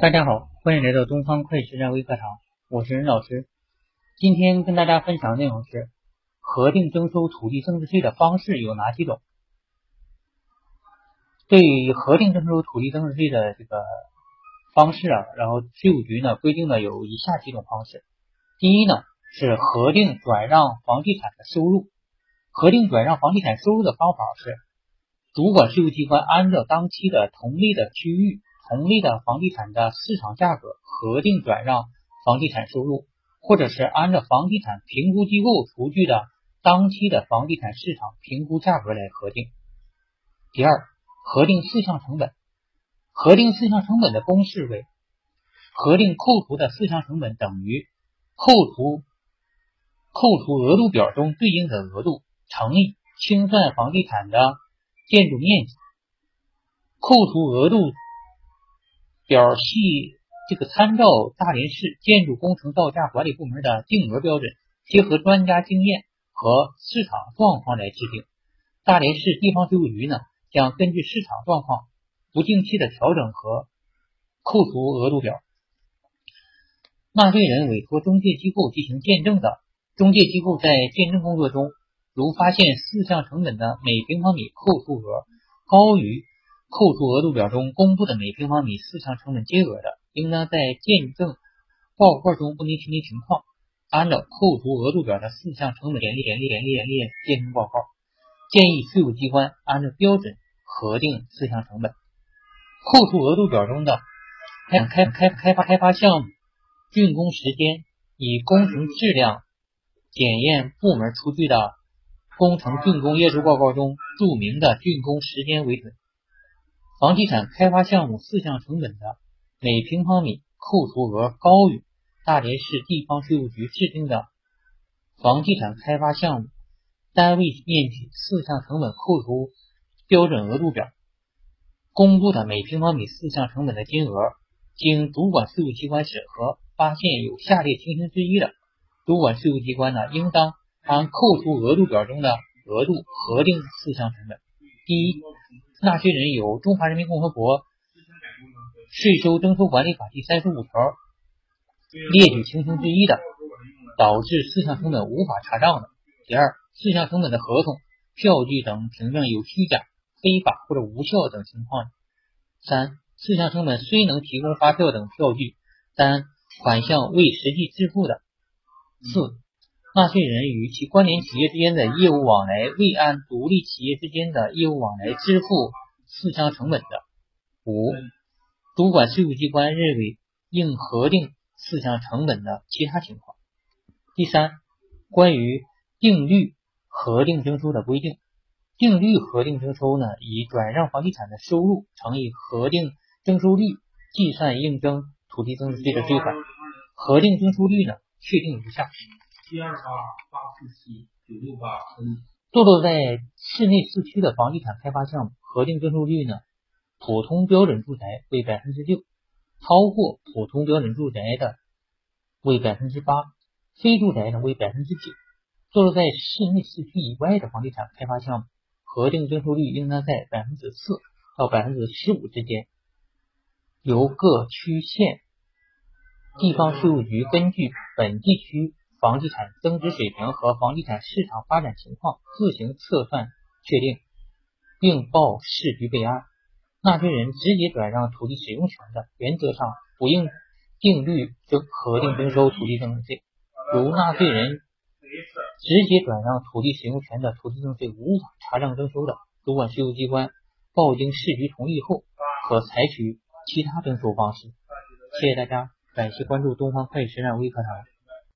大家好，欢迎来到东方会计实战微课堂，我是任老师。今天跟大家分享的内容是核定征收土地增值税的方式有哪几种？对于核定征收土地增值税的这个方式啊，然后税务局呢规定了有以下几种方式。第一呢是核定转让房地产的收入，核定转让房地产收入的方法是，主管税务机关按照当期的同类的区域。同类的房地产的市场价格核定转让房地产收入，或者是按照房地产评估机构出具的当期的房地产市场评估价格来核定。第二，核定四项成本，核定四项成本的公式为：核定扣除的四项成本等于扣除扣除额度表中对应的额度乘以清算房地产的建筑面积，扣除额度。表系这个参照大连市建筑工程造价管理部门的定额标准，结合专家经验和市场状况来制定。大连市地方税务局呢，将根据市场状况不定期的调整和扣除额度表。纳税人委托中介机构进行鉴证的，中介机构在鉴证工作中，如发现四项成本的每平方米扣除额高于。扣除额度表中公布的每平方米四项成本金额的，应当在鉴证报告中不能提明情况，按照扣除额度表的四项成本列列列列列鉴证报告，建议税务机关按照标准核定四项成本。扣除额度表中的开开开开发开发项目竣工时间，以工程质量检验部门出具的工程竣工验收报告中注明的竣工时间为准。房地产开发项目四项成本的每平方米扣除额高于大连市地方税务局制定的房地产开发项目单位面积四项成本扣除标准额度表公布的每平方米四项成本的金额，经主管税务机关审核，发现有下列情形之一的，主管税务机关呢，应当按扣除额度表中的额度核定四项成本。第一。纳税人有《中华人民共和国税收征收管理法》第三十五条列举情形之一的，导致四项成本无法查账的；第二，四项成本的合同、票据等凭证有虚假、非法或者无效等情况；三，四项成本虽能提供发票等票据，但款项未实际支付的；四。纳税人与其关联企业之间的业务往来未按独立企业之间的业务往来支付四项成本的；五、主管税务机关认为应核定四项成本的其他情况。第三，关于定率核定征收的规定，定率核定征收呢，以转让房地产的收入乘以核定征收率计算应征土地增值税的税款。核定征收率呢，确定如下。七二八八四七九六八 N，坐落在市内市区的房地产开发项目，核定征收率呢？普通标准住宅为百分之六，超过普通标准住宅的为百分之八，非住宅呢为百分之九。坐落在市内市区以外的房地产开发项目，核定征收率应当在百分之四到百分之十五之间，由各区县地方税务局根据本地区。房地产增值水平和房地产市场发展情况自行测算确定，并报市局备案。纳税人直接转让土地使用权的，原则上不应定率征核定征收土地增值税。如纳税人直接转让土地使用权的，土地增值税无法查账征收的，主管税务机关报经市局同意后，可采取其他征收方式。谢谢大家，感谢关注东方会计实战微课堂。